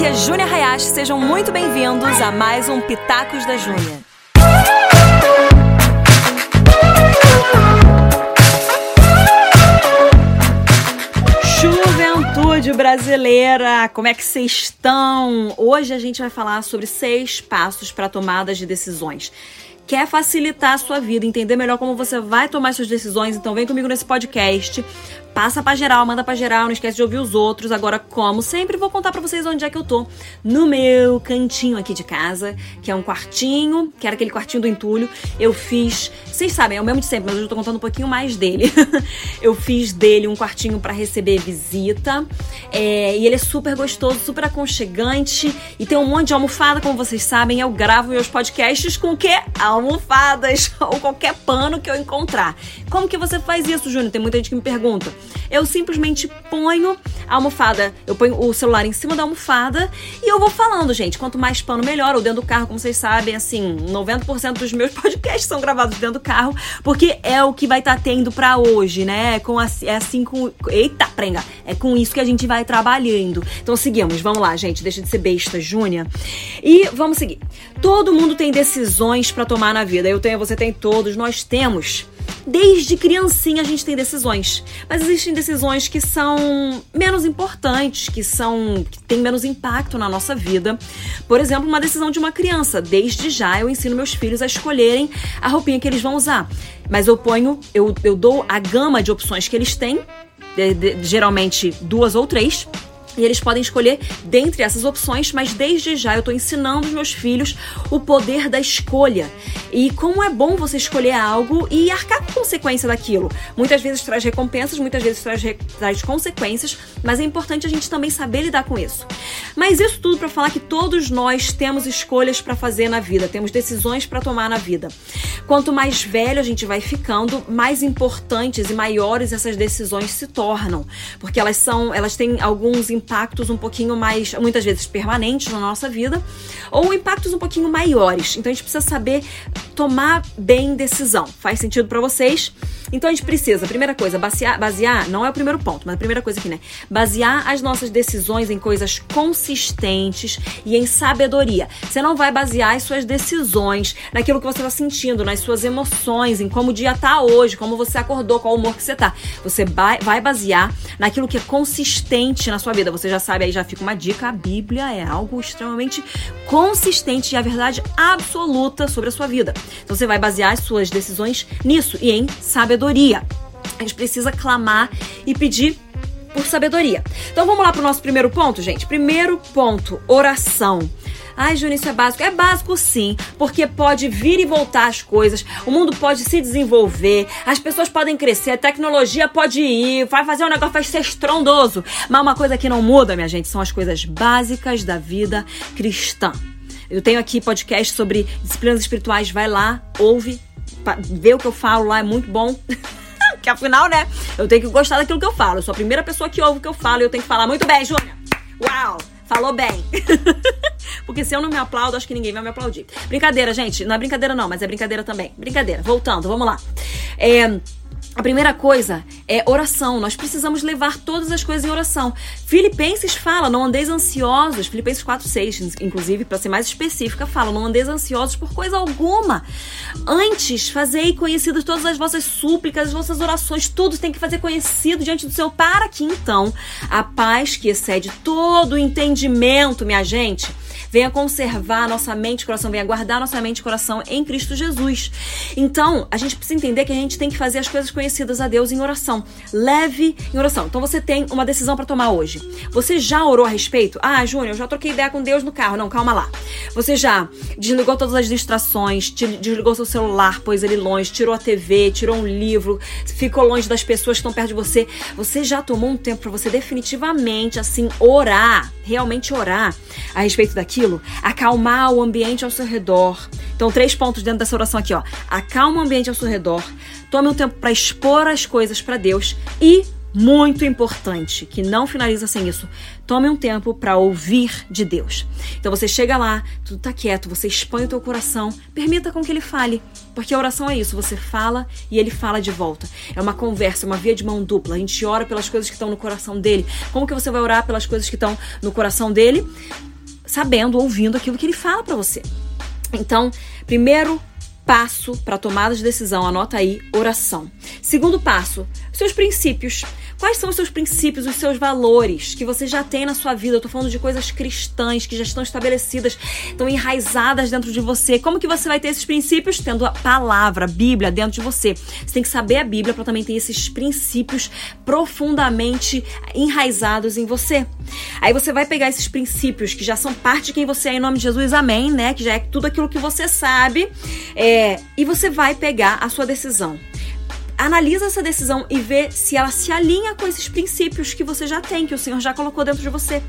aqui é Júnia Hayashi, sejam muito bem-vindos a mais um Pitacos da Júnia. Juventude brasileira, como é que vocês estão? Hoje a gente vai falar sobre seis passos para tomadas de decisões quer facilitar a sua vida, entender melhor como você vai tomar suas decisões, então vem comigo nesse podcast passa pra geral, manda pra geral, não esquece de ouvir os outros. Agora, como sempre, vou contar pra vocês onde é que eu tô. No meu cantinho aqui de casa, que é um quartinho, que era aquele quartinho do entulho. Eu fiz, vocês sabem, é o mesmo de sempre, mas eu tô contando um pouquinho mais dele. eu fiz dele um quartinho para receber visita. É, e ele é super gostoso, super aconchegante. E tem um monte de almofada, como vocês sabem. Eu gravo meus podcasts com o? Almofadas ou qualquer pano que eu encontrar. Como que você faz isso, Júnior? Tem muita gente que me pergunta. Eu simplesmente ponho a almofada, eu ponho o celular em cima da almofada e eu vou falando, gente. Quanto mais pano, melhor. Ou dentro do carro, como vocês sabem, assim, 90% dos meus podcasts são gravados dentro do carro, porque é o que vai estar tá tendo para hoje, né? Com é assim com. Eita, prenga! É com isso que a gente vai trabalhando. Então seguimos, vamos lá, gente. Deixa de ser besta, Júnia. E vamos seguir. Todo mundo tem decisões para tomar na vida. Eu tenho, você tem todos, nós temos. Desde criancinha a gente tem decisões, mas existem decisões que são menos importantes, que são que têm menos impacto na nossa vida. Por exemplo, uma decisão de uma criança. Desde já eu ensino meus filhos a escolherem a roupinha que eles vão usar. Mas eu ponho, eu, eu dou a gama de opções que eles têm, de, de, geralmente duas ou três e eles podem escolher dentre essas opções, mas desde já eu estou ensinando os meus filhos o poder da escolha. E como é bom você escolher algo e arcar com consequência daquilo. Muitas vezes traz recompensas, muitas vezes traz, traz consequências, mas é importante a gente também saber lidar com isso. Mas isso tudo para falar que todos nós temos escolhas para fazer na vida, temos decisões para tomar na vida. Quanto mais velho a gente vai ficando, mais importantes e maiores essas decisões se tornam, porque elas são, elas têm alguns impactos um pouquinho mais, muitas vezes permanentes na nossa vida, ou impactos um pouquinho maiores. Então a gente precisa saber tomar bem decisão. Faz sentido para vocês? Então a gente precisa, primeira coisa, basear, basear, não é o primeiro ponto, mas a primeira coisa aqui, né? Basear as nossas decisões em coisas consistentes e em sabedoria. Você não vai basear as suas decisões naquilo que você está sentindo, nas suas emoções, em como o dia tá hoje, como você acordou, qual humor que você tá. Você vai basear naquilo que é consistente na sua vida. Você já sabe, aí já fica uma dica, a Bíblia é algo extremamente consistente e a verdade absoluta sobre a sua vida. Então você vai basear as suas decisões nisso e em sabedoria. A gente precisa clamar e pedir por sabedoria. Então vamos lá para o nosso primeiro ponto, gente. Primeiro ponto: oração. Ai, Júnior, isso é básico. É básico sim, porque pode vir e voltar as coisas, o mundo pode se desenvolver, as pessoas podem crescer, a tecnologia pode ir, vai fazer um negócio, vai ser estrondoso. Mas uma coisa que não muda, minha gente, são as coisas básicas da vida cristã. Eu tenho aqui podcast sobre disciplinas espirituais, vai lá, ouve, vê o que eu falo lá, é muito bom. que afinal, né, eu tenho que gostar daquilo que eu falo. Eu sou a primeira pessoa que ouve o que eu falo e eu tenho que falar muito bem, Júlia. Uau! Falou bem. Porque se eu não me aplaudo, acho que ninguém vai me aplaudir. Brincadeira, gente. Não é brincadeira, não, mas é brincadeira também. Brincadeira. Voltando, vamos lá. É. A primeira coisa é oração. Nós precisamos levar todas as coisas em oração. Filipenses fala, não andeis ansiosos. Filipenses 4:6, inclusive, para ser mais específica, fala: "Não andeis ansiosos por coisa alguma. Antes, fazei conhecidas todas as vossas súplicas, as vossas orações, tudo tem que fazer conhecido diante do Senhor, para que então a paz que excede todo o entendimento, minha gente, venha conservar nossa mente e coração, venha guardar nossa mente e coração em Cristo Jesus. Então, a gente precisa entender que a gente tem que fazer as coisas conhecidas a Deus em oração. Leve em oração. Então, você tem uma decisão para tomar hoje. Você já orou a respeito? Ah, Júnior, eu já troquei ideia com Deus no carro. Não, calma lá. Você já desligou todas as distrações, desligou seu celular, pôs ele longe, tirou a TV, tirou um livro, ficou longe das pessoas que estão perto de você. Você já tomou um tempo para você definitivamente, assim, orar, realmente orar a respeito daquilo? Aquilo, acalmar o ambiente ao seu redor. Então, três pontos dentro dessa oração aqui, ó. Acalma o ambiente ao seu redor, tome um tempo para expor as coisas para Deus e muito importante, que não finaliza sem isso. Tome um tempo para ouvir de Deus. Então você chega lá, tudo tá quieto, você expõe o teu coração, permita com que ele fale, porque a oração é isso, você fala e ele fala de volta. É uma conversa, uma via de mão dupla. A gente ora pelas coisas que estão no coração dele. Como que você vai orar pelas coisas que estão no coração dele? Sabendo, ouvindo aquilo que ele fala para você. Então, primeiro passo para tomada de decisão, anota aí, oração. Segundo passo, seus princípios. Quais são os seus princípios, os seus valores que você já tem na sua vida? Eu tô falando de coisas cristãs que já estão estabelecidas, estão enraizadas dentro de você. Como que você vai ter esses princípios? Tendo a palavra, a Bíblia dentro de você. Você tem que saber a Bíblia para também ter esses princípios profundamente enraizados em você. Aí você vai pegar esses princípios que já são parte de quem você é em nome de Jesus, amém, né? Que já é tudo aquilo que você sabe. É, e você vai pegar a sua decisão analisa essa decisão e vê se ela se alinha com esses princípios que você já tem, que o Senhor já colocou dentro de você.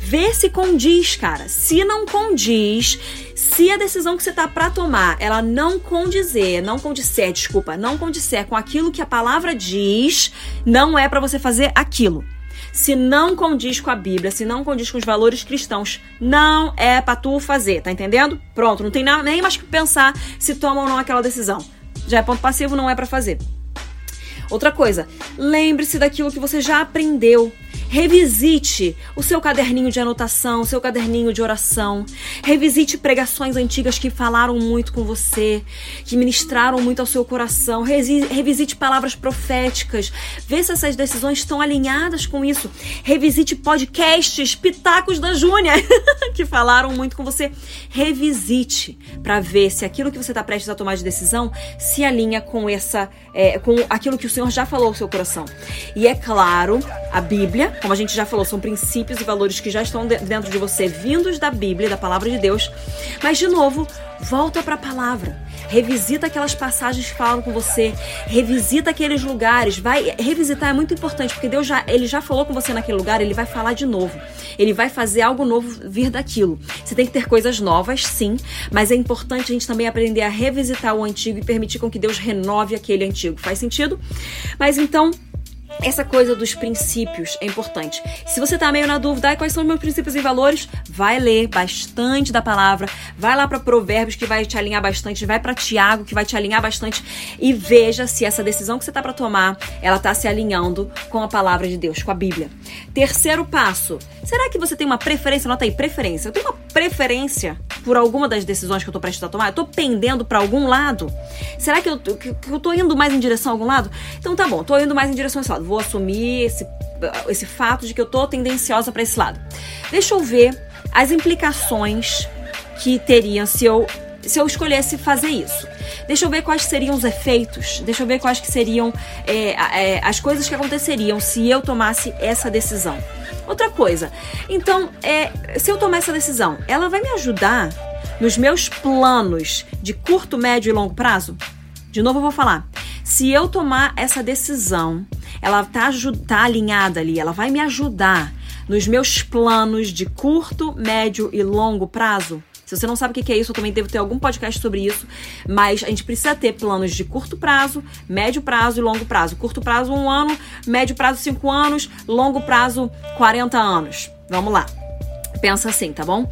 Vê se condiz, cara. Se não condiz, se a decisão que você tá para tomar, ela não condizer, não condisser, desculpa, não condisser com aquilo que a palavra diz, não é para você fazer aquilo. Se não condiz com a Bíblia, se não condiz com os valores cristãos, não é para tu fazer, tá entendendo? Pronto, não tem nem mais que pensar se toma ou não aquela decisão. Já é ponto passivo, não é para fazer. Outra coisa, lembre-se daquilo que você já aprendeu. Revisite o seu caderninho de anotação, o seu caderninho de oração. Revisite pregações antigas que falaram muito com você, que ministraram muito ao seu coração. Revisite palavras proféticas. Vê se essas decisões estão alinhadas com isso. Revisite podcasts, pitacos da Júnia, que falaram muito com você. Revisite para ver se aquilo que você está prestes a tomar de decisão se alinha com essa, é, com aquilo que o Senhor já falou ao seu coração. E é claro, a Bíblia como a gente já falou, são princípios e valores que já estão dentro de você, vindos da Bíblia, da palavra de Deus. Mas, de novo, volta para a palavra. Revisita aquelas passagens que falam com você, revisita aqueles lugares, vai revisitar é muito importante, porque Deus já, ele já falou com você naquele lugar, ele vai falar de novo. Ele vai fazer algo novo vir daquilo. Você tem que ter coisas novas, sim, mas é importante a gente também aprender a revisitar o antigo e permitir com que Deus renove aquele antigo. Faz sentido? Mas então, essa coisa dos princípios é importante. Se você tá meio na dúvida, ah, quais são os meus princípios e valores, vai ler bastante da palavra, vai lá para Provérbios que vai te alinhar bastante, vai para Tiago que vai te alinhar bastante e veja se essa decisão que você tá para tomar, ela tá se alinhando com a palavra de Deus, com a Bíblia. Terceiro passo, será que você tem uma preferência? Nota aí, preferência. Eu tenho uma preferência por alguma das decisões que eu tô prestes a tomar? Eu tô pendendo para algum lado? Será que eu, que, que eu tô indo mais em direção a algum lado? Então tá bom, tô indo mais em direção a esse lado vou assumir esse, esse fato de que eu tô tendenciosa para esse lado. Deixa eu ver as implicações que teriam se eu se eu escolhesse fazer isso. Deixa eu ver quais seriam os efeitos, deixa eu ver quais que seriam é, é, as coisas que aconteceriam se eu tomasse essa decisão. Outra coisa, então, é, se eu tomar essa decisão, ela vai me ajudar nos meus planos de curto, médio e longo prazo? De novo eu vou falar. Se eu tomar essa decisão, ela tá, tá alinhada ali, ela vai me ajudar nos meus planos de curto, médio e longo prazo. Se você não sabe o que é isso, eu também devo ter algum podcast sobre isso. Mas a gente precisa ter planos de curto prazo, médio prazo e longo prazo. Curto prazo, um ano, médio prazo, cinco anos, longo prazo, 40 anos. Vamos lá. Pensa assim, tá bom?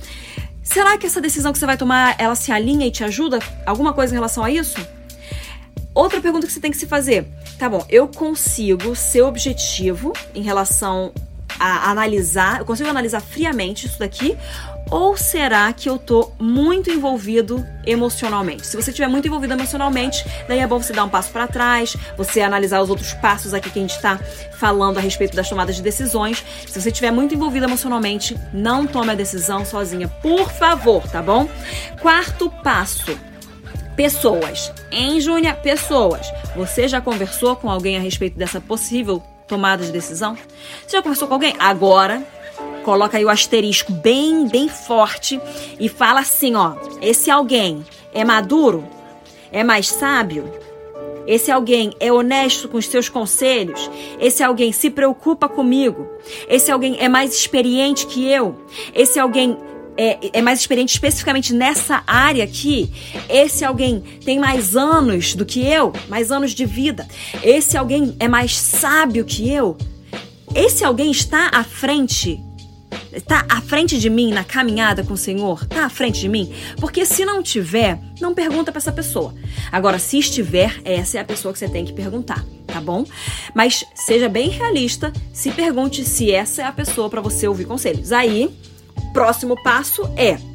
Será que essa decisão que você vai tomar, ela se alinha e te ajuda? Alguma coisa em relação a isso? Outra pergunta que você tem que se fazer: tá bom, eu consigo ser objetivo em relação a analisar, eu consigo analisar friamente isso daqui? Ou será que eu tô muito envolvido emocionalmente? Se você estiver muito envolvido emocionalmente, daí é bom você dar um passo para trás, você analisar os outros passos aqui que a gente está falando a respeito das tomadas de decisões. Se você estiver muito envolvido emocionalmente, não tome a decisão sozinha, por favor, tá bom? Quarto passo Pessoas. Em Júnia, pessoas. Você já conversou com alguém a respeito dessa possível tomada de decisão? Você já conversou com alguém? Agora, coloca aí o asterisco bem, bem forte e fala assim, ó: esse alguém é maduro? É mais sábio? Esse alguém é honesto com os seus conselhos? Esse alguém se preocupa comigo? Esse alguém é mais experiente que eu? Esse alguém é, é mais experiente especificamente nessa área aqui, esse alguém tem mais anos do que eu, mais anos de vida, esse alguém é mais sábio que eu, esse alguém está à frente Está à frente de mim na caminhada com o Senhor? Está à frente de mim? Porque se não tiver, não pergunta para essa pessoa. Agora, se estiver, essa é a pessoa que você tem que perguntar, tá bom? Mas seja bem realista, se pergunte se essa é a pessoa para você ouvir conselhos. Aí, próximo passo é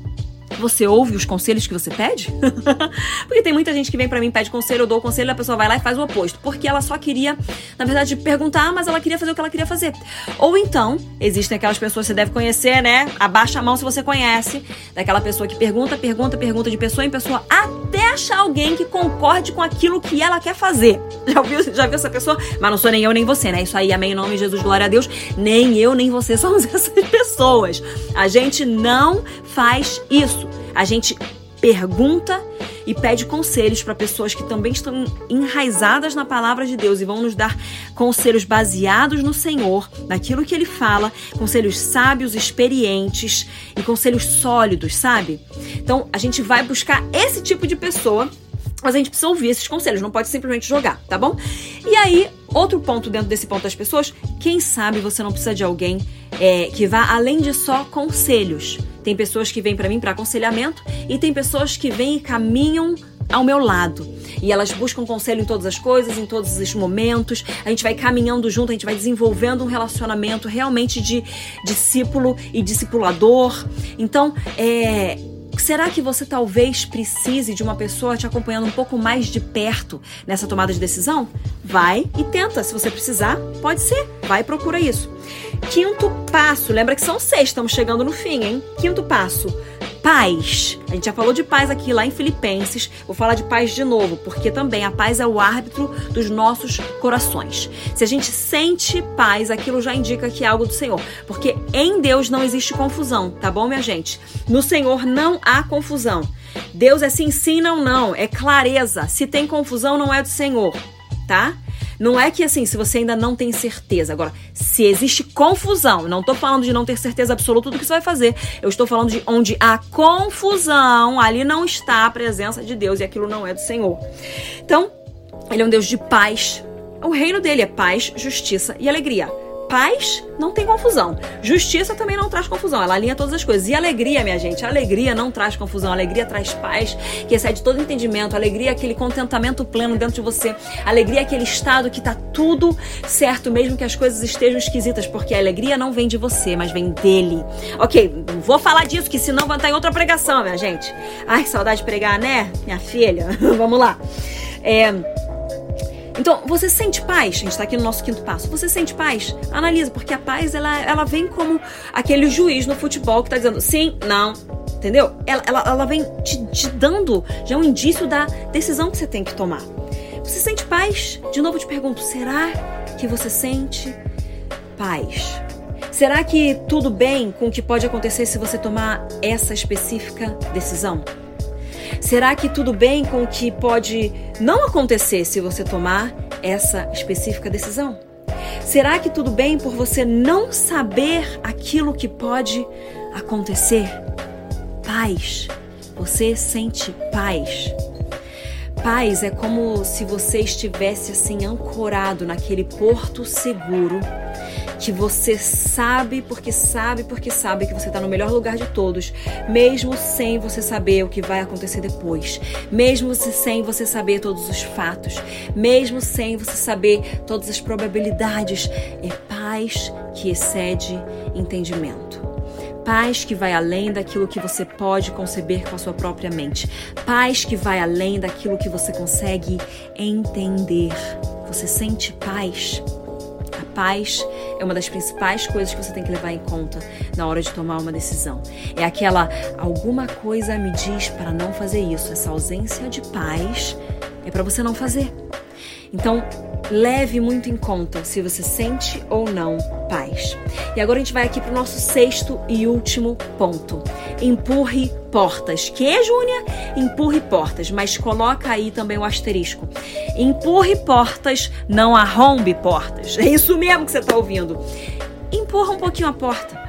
você ouve os conselhos que você pede? Porque tem muita gente que vem para mim, pede conselho, eu dou o conselho, a pessoa vai lá e faz o oposto. Porque ela só queria, na verdade, perguntar, mas ela queria fazer o que ela queria fazer. Ou então, existem aquelas pessoas que você deve conhecer, né? Abaixa a mão se você conhece. Daquela pessoa que pergunta, pergunta, pergunta de pessoa em pessoa, até achar alguém que concorde com aquilo que ela quer fazer. Já viu, já viu essa pessoa? Mas não sou nem eu nem você, né? Isso aí, amém em nome de Jesus, glória a Deus. Nem eu nem você somos essas pessoas. A gente não faz isso. A gente pergunta e pede conselhos para pessoas que também estão enraizadas na palavra de Deus e vão nos dar conselhos baseados no Senhor, naquilo que ele fala, conselhos sábios, experientes e conselhos sólidos, sabe? Então, a gente vai buscar esse tipo de pessoa mas a gente precisa ouvir esses conselhos, não pode simplesmente jogar, tá bom? E aí, outro ponto dentro desse ponto das pessoas, quem sabe você não precisa de alguém é, que vá além de só conselhos. Tem pessoas que vêm para mim para aconselhamento e tem pessoas que vêm e caminham ao meu lado. E elas buscam conselho em todas as coisas, em todos os momentos. A gente vai caminhando junto, a gente vai desenvolvendo um relacionamento realmente de discípulo e discipulador. Então, é, Será que você talvez precise de uma pessoa te acompanhando um pouco mais de perto nessa tomada de decisão? Vai e tenta. Se você precisar, pode ser. Vai e procura isso. Quinto passo, lembra que são seis, estamos chegando no fim, hein? Quinto passo paz. A gente já falou de paz aqui lá em Filipenses. Vou falar de paz de novo, porque também a paz é o árbitro dos nossos corações. Se a gente sente paz, aquilo já indica que é algo do Senhor. Porque em Deus não existe confusão, tá bom, minha gente? No Senhor não há confusão. Deus é sim, sim, não, não. É clareza. Se tem confusão, não é do Senhor, tá? Não é que assim, se você ainda não tem certeza. Agora, se existe confusão, não estou falando de não ter certeza absoluta do que você vai fazer. Eu estou falando de onde há confusão, ali não está a presença de Deus e aquilo não é do Senhor. Então, ele é um Deus de paz. O reino dele é paz, justiça e alegria paz não tem confusão. Justiça também não traz confusão. Ela alinha todas as coisas. E alegria, minha gente, alegria não traz confusão. alegria traz paz, que excede todo entendimento. alegria é aquele contentamento pleno dentro de você. alegria é aquele estado que tá tudo certo, mesmo que as coisas estejam esquisitas, porque a alegria não vem de você, mas vem dele. Ok, vou falar disso, que senão vai estar em outra pregação, minha gente. Ai, saudade de pregar, né, minha filha? Vamos lá. É. Então, você sente paz? A gente está aqui no nosso quinto passo. Você sente paz? Analisa, porque a paz ela, ela vem como aquele juiz no futebol que está dizendo sim, não, entendeu? Ela, ela, ela vem te, te dando já um indício da decisão que você tem que tomar. Você sente paz? De novo te pergunto, será que você sente paz? Será que tudo bem com o que pode acontecer se você tomar essa específica decisão? Será que tudo bem com o que pode não acontecer se você tomar essa específica decisão? Será que tudo bem por você não saber aquilo que pode acontecer? Paz. Você sente paz. Paz é como se você estivesse assim ancorado naquele porto seguro que você sabe, porque sabe, porque sabe que você está no melhor lugar de todos, mesmo sem você saber o que vai acontecer depois, mesmo sem você saber todos os fatos, mesmo sem você saber todas as probabilidades. É paz que excede entendimento. Paz que vai além daquilo que você pode conceber com a sua própria mente. Paz que vai além daquilo que você consegue entender. Você sente paz? paz é uma das principais coisas que você tem que levar em conta na hora de tomar uma decisão. É aquela alguma coisa me diz para não fazer isso. Essa ausência de paz é para você não fazer. Então, leve muito em conta se você sente ou não paz. E agora a gente vai aqui para o nosso sexto e último ponto. Empurre portas. Que, Júnia? Empurre portas, mas coloca aí também o asterisco. Empurre portas, não arrombe portas. É isso mesmo que você está ouvindo. Empurra um pouquinho a porta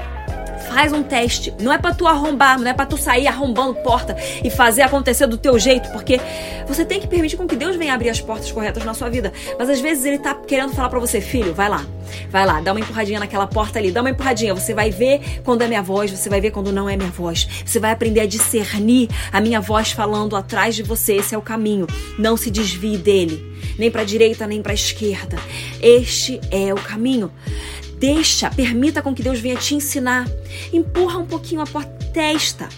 faz um teste. Não é para tu arrombar, não é para tu sair arrombando porta e fazer acontecer do teu jeito, porque você tem que permitir com que Deus venha abrir as portas corretas na sua vida. Mas às vezes ele tá querendo falar para você, filho, vai lá. Vai lá, dá uma empurradinha naquela porta ali, dá uma empurradinha. Você vai ver quando é minha voz, você vai ver quando não é minha voz. Você vai aprender a discernir a minha voz falando atrás de você. Esse é o caminho. Não se desvie dele, nem para direita nem para esquerda. Este é o caminho. Deixa, permita com que Deus venha te ensinar. Empurra um pouquinho a porta, testa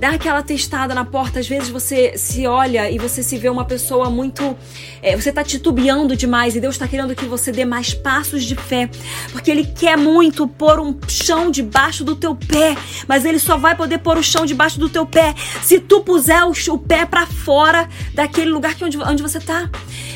dá aquela testada na porta. Às vezes você se olha e você se vê uma pessoa muito. É, você tá titubeando demais e Deus está querendo que você dê mais passos de fé. Porque Ele quer muito pôr um chão debaixo do teu pé. Mas Ele só vai poder pôr o chão debaixo do teu pé se tu puser o, o pé para fora daquele lugar que onde, onde você tá.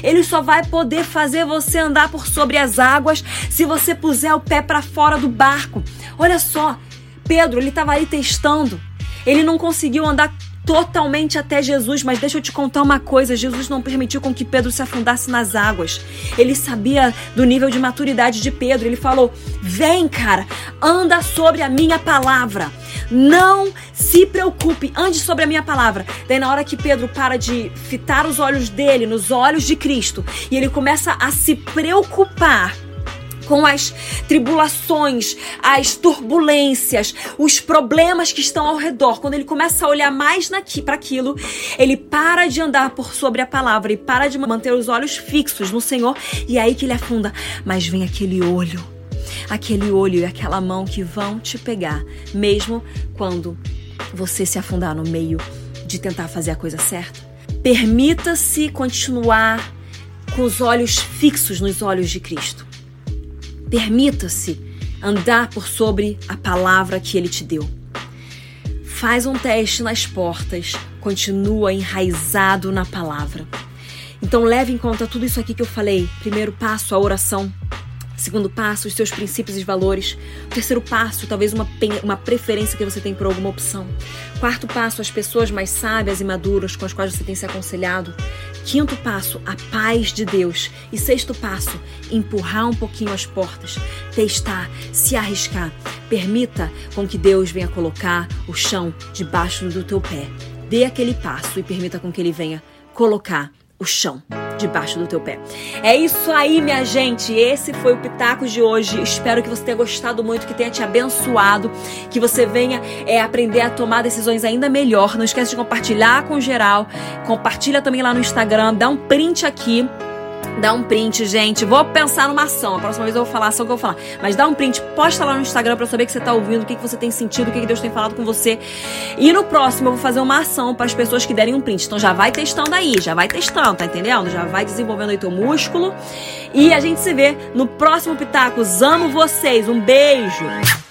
Ele só vai poder fazer você andar por sobre as águas se você puser o pé para fora do barco. Olha só, Pedro, ele estava ali testando. Ele não conseguiu andar totalmente até Jesus, mas deixa eu te contar uma coisa: Jesus não permitiu com que Pedro se afundasse nas águas. Ele sabia do nível de maturidade de Pedro. Ele falou: Vem, cara, anda sobre a minha palavra. Não se preocupe, ande sobre a minha palavra. Daí, na hora que Pedro para de fitar os olhos dele nos olhos de Cristo e ele começa a se preocupar com as tribulações, as turbulências, os problemas que estão ao redor. Quando ele começa a olhar mais para aquilo, ele para de andar por sobre a palavra e para de manter os olhos fixos no Senhor e é aí que ele afunda. Mas vem aquele olho, aquele olho e aquela mão que vão te pegar, mesmo quando você se afundar no meio de tentar fazer a coisa certa. Permita-se continuar com os olhos fixos nos olhos de Cristo. Permita-se andar por sobre a palavra que ele te deu. Faz um teste nas portas, continua enraizado na palavra. Então leve em conta tudo isso aqui que eu falei. Primeiro passo, a oração. Segundo passo, os seus princípios e valores. Terceiro passo, talvez uma, uma preferência que você tem por alguma opção. Quarto passo, as pessoas mais sábias e maduras com as quais você tem se aconselhado. Quinto passo, a paz de Deus. E sexto passo, empurrar um pouquinho as portas, testar, se arriscar. Permita com que Deus venha colocar o chão debaixo do teu pé. Dê aquele passo e permita com que ele venha colocar o chão debaixo do teu pé. É isso aí, minha gente. Esse foi o Pitacos de hoje. Espero que você tenha gostado muito, que tenha te abençoado, que você venha é, aprender a tomar decisões ainda melhor. Não esquece de compartilhar com geral. Compartilha também lá no Instagram. Dá um print aqui Dá um print, gente. Vou pensar numa ação. A próxima vez eu vou falar a ação que eu vou falar. Mas dá um print, posta lá no Instagram eu saber que você tá ouvindo, o que, que você tem sentido, o que, que Deus tem falado com você. E no próximo eu vou fazer uma ação para as pessoas que derem um print. Então já vai testando aí, já vai testando, tá entendendo? Já vai desenvolvendo aí teu músculo. E a gente se vê no próximo Pitacos. Amo vocês. Um beijo.